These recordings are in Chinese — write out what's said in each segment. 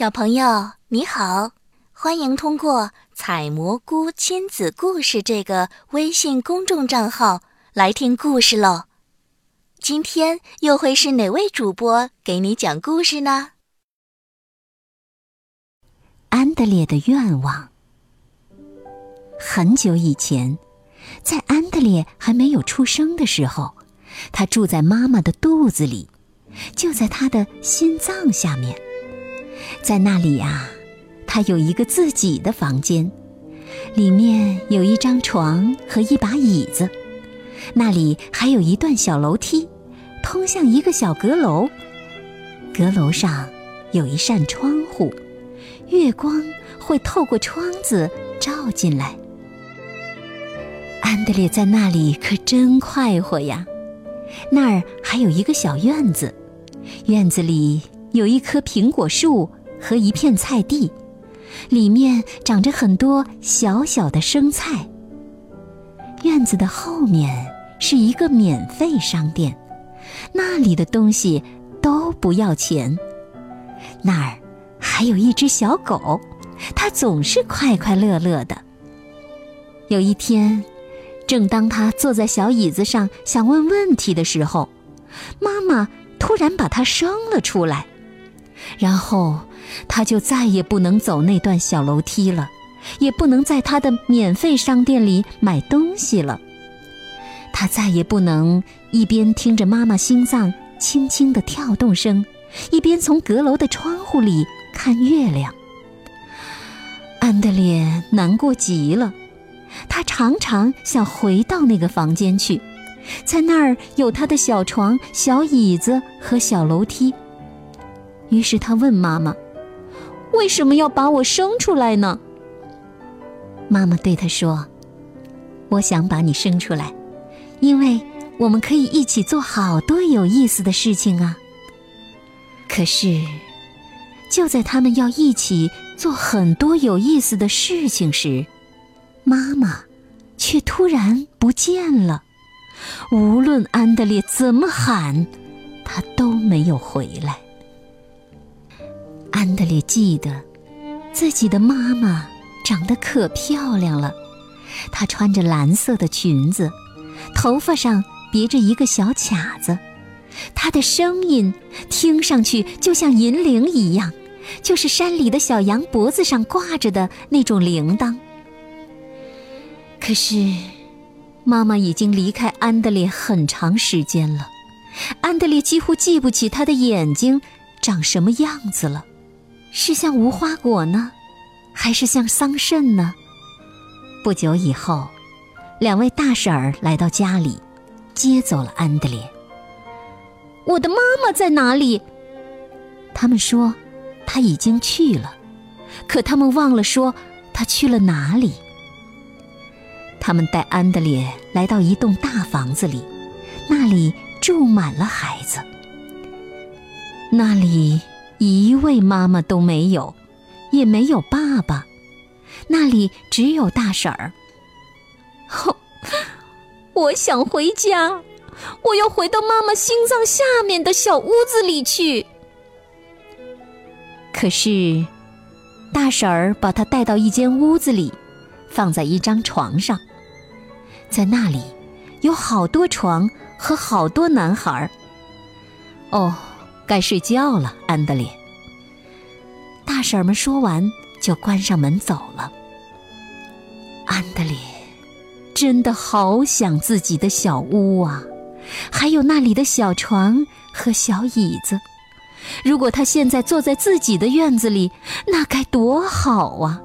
小朋友你好，欢迎通过“采蘑菇亲子故事”这个微信公众账号来听故事喽。今天又会是哪位主播给你讲故事呢？安德烈的愿望。很久以前，在安德烈还没有出生的时候，他住在妈妈的肚子里，就在他的心脏下面。在那里呀，他有一个自己的房间，里面有一张床和一把椅子，那里还有一段小楼梯，通向一个小阁楼。阁楼上有一扇窗户，月光会透过窗子照进来。安德烈在那里可真快活呀！那儿还有一个小院子，院子里有一棵苹果树。和一片菜地，里面长着很多小小的生菜。院子的后面是一个免费商店，那里的东西都不要钱。那儿还有一只小狗，它总是快快乐乐的。有一天，正当他坐在小椅子上想问问题的时候，妈妈突然把它生了出来，然后。他就再也不能走那段小楼梯了，也不能在他的免费商店里买东西了。他再也不能一边听着妈妈心脏轻轻的跳动声，一边从阁楼的窗户里看月亮。安德烈难过极了，他常常想回到那个房间去，在那儿有他的小床、小椅子和小楼梯。于是他问妈妈。为什么要把我生出来呢？妈妈对他说：“我想把你生出来，因为我们可以一起做好多有意思的事情啊。”可是，就在他们要一起做很多有意思的事情时，妈妈却突然不见了。无论安德烈怎么喊，他都没有回来。安德烈记得，自己的妈妈长得可漂亮了。她穿着蓝色的裙子，头发上别着一个小卡子。她的声音听上去就像银铃一样，就是山里的小羊脖子上挂着的那种铃铛。可是，妈妈已经离开安德烈很长时间了。安德烈几乎记不起她的眼睛长什么样子了。是像无花果呢，还是像桑葚呢？不久以后，两位大婶儿来到家里，接走了安德烈。我的妈妈在哪里？他们说，她已经去了，可他们忘了说她去了哪里。他们带安德烈来到一栋大房子里，那里住满了孩子。那里。一位妈妈都没有，也没有爸爸，那里只有大婶儿。吼我想回家，我要回到妈妈心脏下面的小屋子里去。可是，大婶儿把她带到一间屋子里，放在一张床上，在那里有好多床和好多男孩。哦。该睡觉了，安德烈。大婶们说完，就关上门走了。安德烈真的好想自己的小屋啊，还有那里的小床和小椅子。如果他现在坐在自己的院子里，那该多好啊！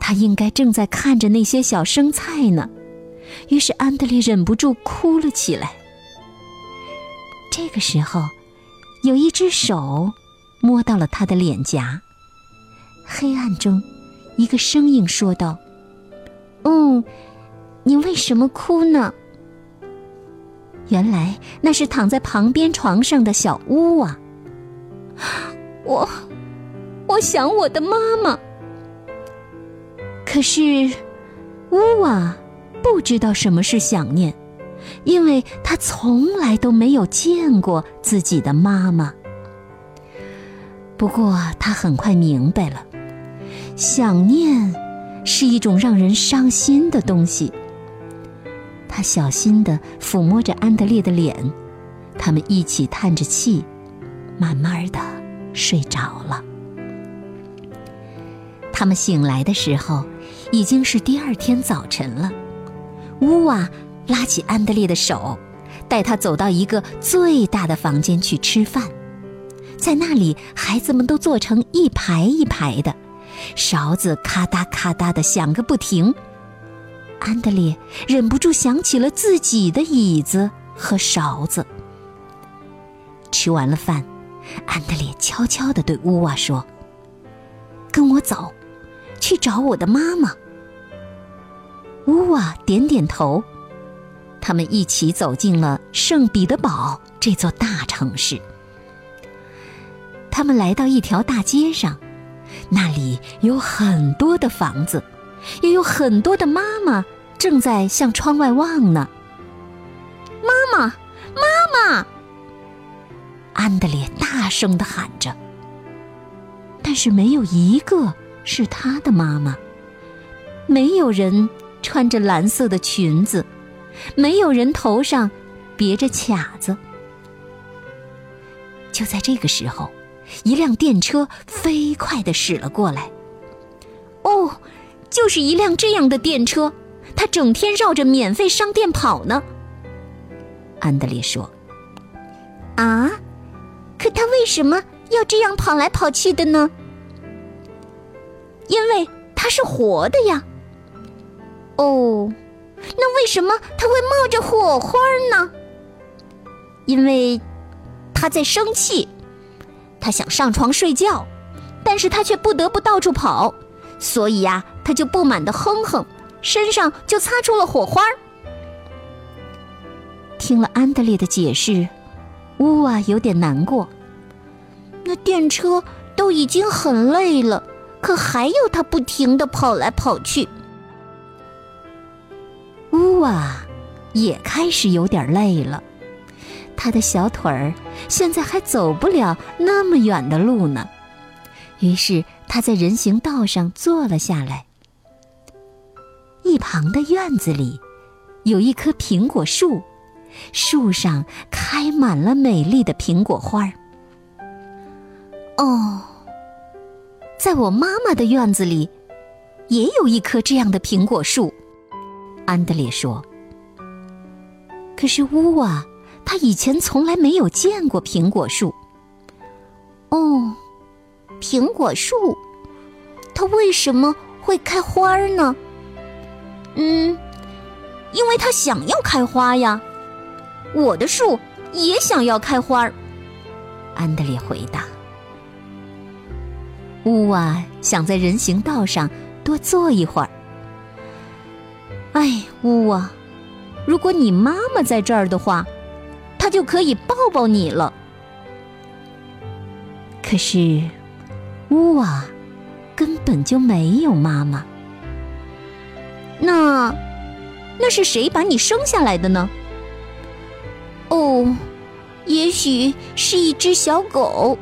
他应该正在看着那些小生菜呢。于是安德烈忍不住哭了起来。这个时候。有一只手摸到了他的脸颊。黑暗中，一个声音说道：“嗯，你为什么哭呢？”原来那是躺在旁边床上的小乌啊。我，我想我的妈妈。可是，乌瓦不知道什么是想念。因为他从来都没有见过自己的妈妈。不过他很快明白了，想念是一种让人伤心的东西。他小心地抚摸着安德烈的脸，他们一起叹着气，慢慢的睡着了。他们醒来的时候，已经是第二天早晨了。乌瓦拉起安德烈的手，带他走到一个最大的房间去吃饭。在那里，孩子们都坐成一排一排的，勺子咔嗒咔嗒的响个不停。安德烈忍不住想起了自己的椅子和勺子。吃完了饭，安德烈悄悄地对乌瓦说：“跟我走，去找我的妈妈。”乌瓦点点头。他们一起走进了圣彼得堡这座大城市。他们来到一条大街上，那里有很多的房子。也有很多的妈妈正在向窗外望呢。妈妈，妈妈！安德烈大声的喊着。但是没有一个是他的妈妈。没有人穿着蓝色的裙子，没有人头上别着卡子。就在这个时候，一辆电车飞快的驶了过来。哦。就是一辆这样的电车，它整天绕着免费商店跑呢。安德烈说：“啊，可它为什么要这样跑来跑去的呢？因为它是活的呀。哦，那为什么他会冒着火花呢？因为他在生气，他想上床睡觉，但是他却不得不到处跑。”所以呀，他就不满的哼哼，身上就擦出了火花。听了安德烈的解释，乌瓦有点难过。那电车都已经很累了，可还要他不停的跑来跑去。哇也开始有点累了，他的小腿儿现在还走不了那么远的路呢。于是他在人行道上坐了下来。一旁的院子里，有一棵苹果树，树上开满了美丽的苹果花儿。哦，在我妈妈的院子里，也有一棵这样的苹果树。安德烈说。可是乌瓦，他以前从来没有见过苹果树。哦。苹果树，它为什么会开花呢？嗯，因为它想要开花呀。我的树也想要开花。安德烈回答。乌瓦想在人行道上多坐一会儿。哎，乌瓦，如果你妈妈在这儿的话，她就可以抱抱你了。可是。乌瓦根本就没有妈妈。那那是谁把你生下来的呢？哦，也许是一只小狗。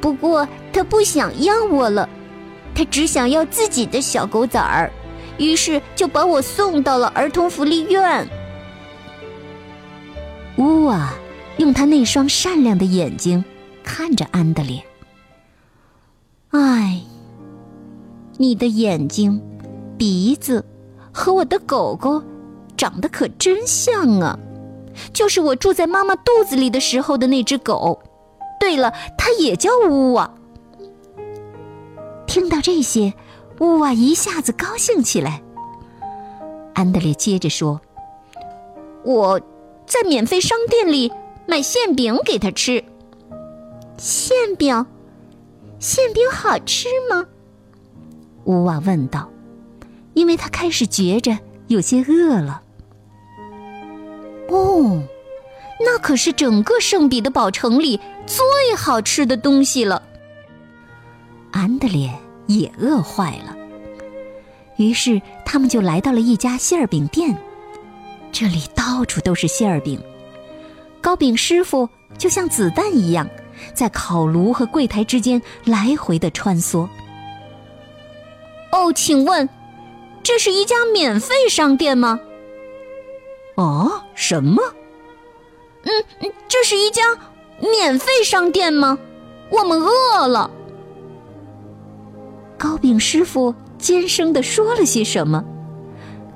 不过它不想要我了，它只想要自己的小狗崽儿，于是就把我送到了儿童福利院。乌瓦用他那双善良的眼睛看着安德烈。唉，你的眼睛、鼻子和我的狗狗长得可真像啊！就是我住在妈妈肚子里的时候的那只狗。对了，它也叫乌瓦。听到这些，乌瓦一下子高兴起来。安德烈接着说：“我在免费商店里买馅饼给他吃。馅饼。”馅饼好吃吗？乌瓦问道，因为他开始觉着有些饿了。哦，那可是整个圣彼得堡城里最好吃的东西了。安德烈也饿坏了，于是他们就来到了一家馅饼店，这里到处都是馅饼，糕饼师傅就像子弹一样。在烤炉和柜台之间来回的穿梭。哦，请问，这是一家免费商店吗？哦，什么？嗯，这是一家免费商店吗？我们饿了。糕饼师傅尖声的说了些什么，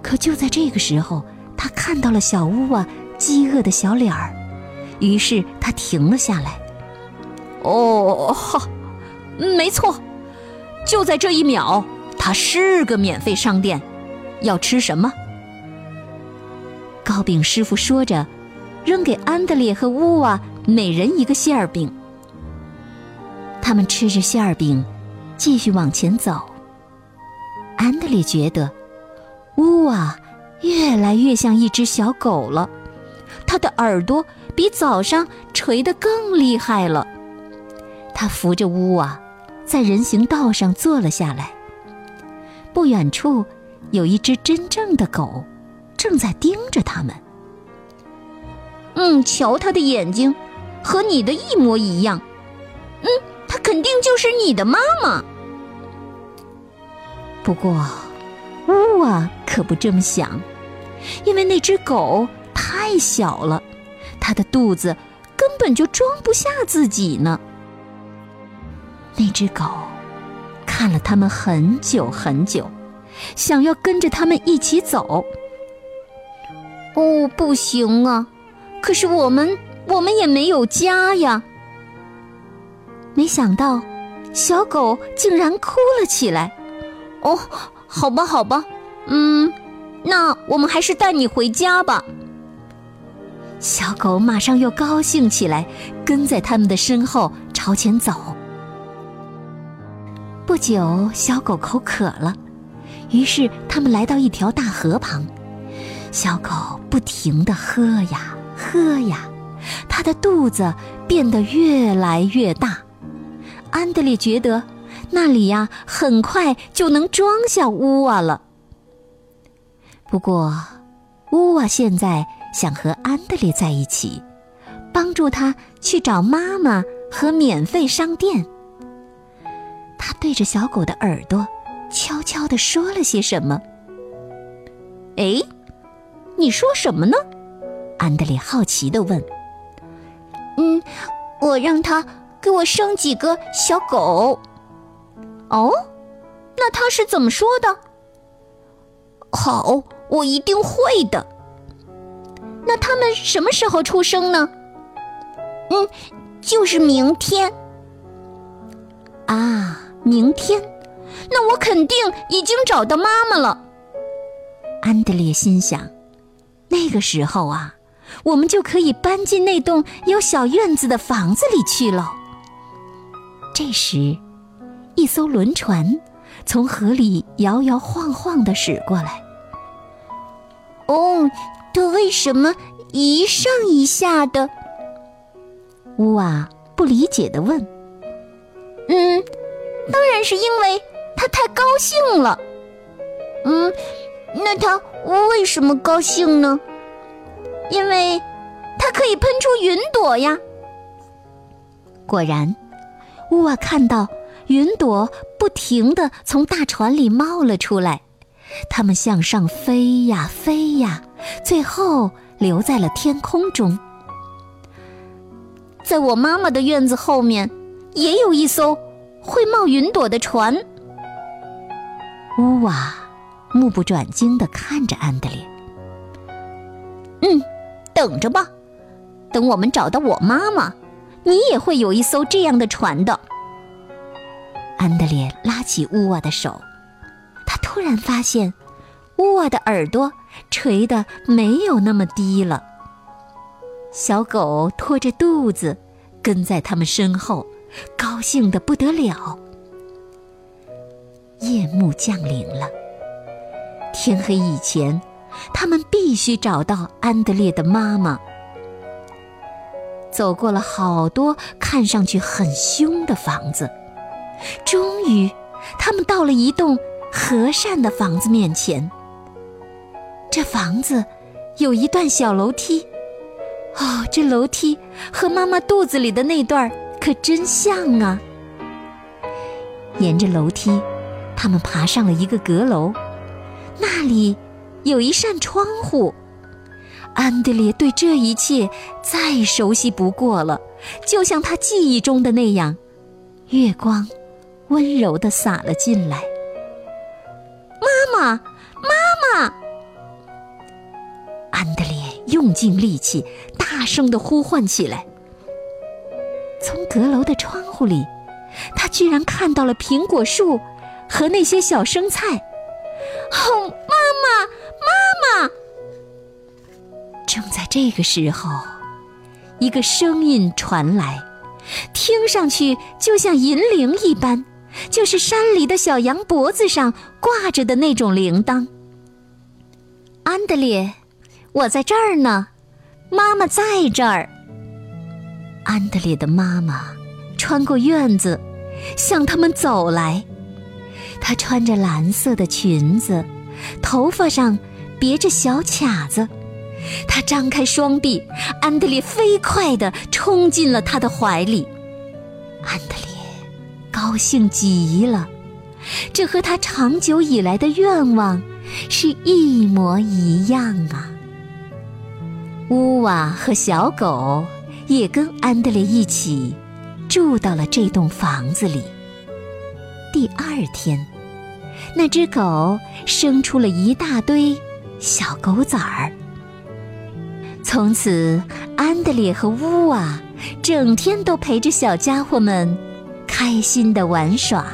可就在这个时候，他看到了小乌啊饥饿的小脸儿，于是他停了下来。哦，哈，没错，就在这一秒。它是个免费商店，要吃什么？糕饼师傅说着，扔给安德烈和乌瓦每人一个馅儿饼。他们吃着馅儿饼，继续往前走。安德烈觉得，乌瓦越来越像一只小狗了，他的耳朵比早上垂得更厉害了。他扶着乌瓦，在人行道上坐了下来。不远处，有一只真正的狗，正在盯着他们。嗯，瞧它的眼睛，和你的一模一样。肯定就是你的妈妈。不过，乌啊可不这么想，因为那只狗太小了，它的肚子根本就装不下自己呢。那只狗。看了他们很久很久，想要跟着他们一起走。哦，不行啊！可是我们，我们也没有家呀。没想到，小狗竟然哭了起来。哦，好吧，好吧，嗯，那我们还是带你回家吧。小狗马上又高兴起来，跟在他们的身后朝前走。不久，小狗口渴了，于是他们来到一条大河旁。小狗不停地喝呀喝呀，它的肚子变得越来越大。安德烈觉得那里呀，很快就能装下乌瓦了。不过，乌瓦现在想和安德烈在一起，帮助他去找妈妈和免费商店。他对着小狗的耳朵，悄悄地说了些什么。哎，你说什么呢？安德烈好奇地问。嗯，我让他给我生几个小狗。哦，那他是怎么说的？好，我一定会的。那他们什么时候出生呢？嗯，就是明天。啊。明天，那我肯定已经找到妈妈了。安德烈心想，那个时候啊，我们就可以搬进那栋有小院子的房子里去了。这时，一艘轮船从河里摇摇晃晃地驶过来。哦，它为什么一上一下的？乌瓦不理解地问。嗯。当然是因为他太高兴了。嗯，那他为什么高兴呢？因为，他可以喷出云朵呀。果然，乌瓦看到云朵不停的从大船里冒了出来，它们向上飞呀飞呀，最后留在了天空中。在我妈妈的院子后面，也有一艘。会冒云朵的船。乌瓦目不转睛地看着安德烈。嗯，等着吧，等我们找到我妈妈，你也会有一艘这样的船的。安德烈拉起乌瓦的手，他突然发现，乌瓦的耳朵垂得没有那么低了。小狗拖着肚子，跟在他们身后。高兴的不得了。夜幕降临了，天黑以前，他们必须找到安德烈的妈妈。走过了好多看上去很凶的房子，终于，他们到了一栋和善的房子面前。这房子有一段小楼梯，哦，这楼梯和妈妈肚子里的那段可真像啊！沿着楼梯，他们爬上了一个阁楼，那里有一扇窗户。安德烈对这一切再熟悉不过了，就像他记忆中的那样，月光温柔地洒了进来。妈妈，妈妈！安德烈用尽力气，大声地呼唤起来。从阁楼的窗户里，他居然看到了苹果树和那些小生菜。哦，这个时候，一个声音传来，听上去就像银铃一般，就是山里的小羊脖子上挂着的那种铃铛。安德烈，我在这儿呢，妈妈在这儿。安德烈的妈妈穿过院子，向他们走来。她穿着蓝色的裙子，头发上别着小卡子。他张开双臂，安德烈飞快地冲进了他的怀里。安德烈高兴极了，这和他长久以来的愿望是一模一样啊！乌瓦和小狗也跟安德烈一起住到了这栋房子里。第二天，那只狗生出了一大堆小狗崽儿。从此，安德烈和乌瓦整天都陪着小家伙们开心的玩耍。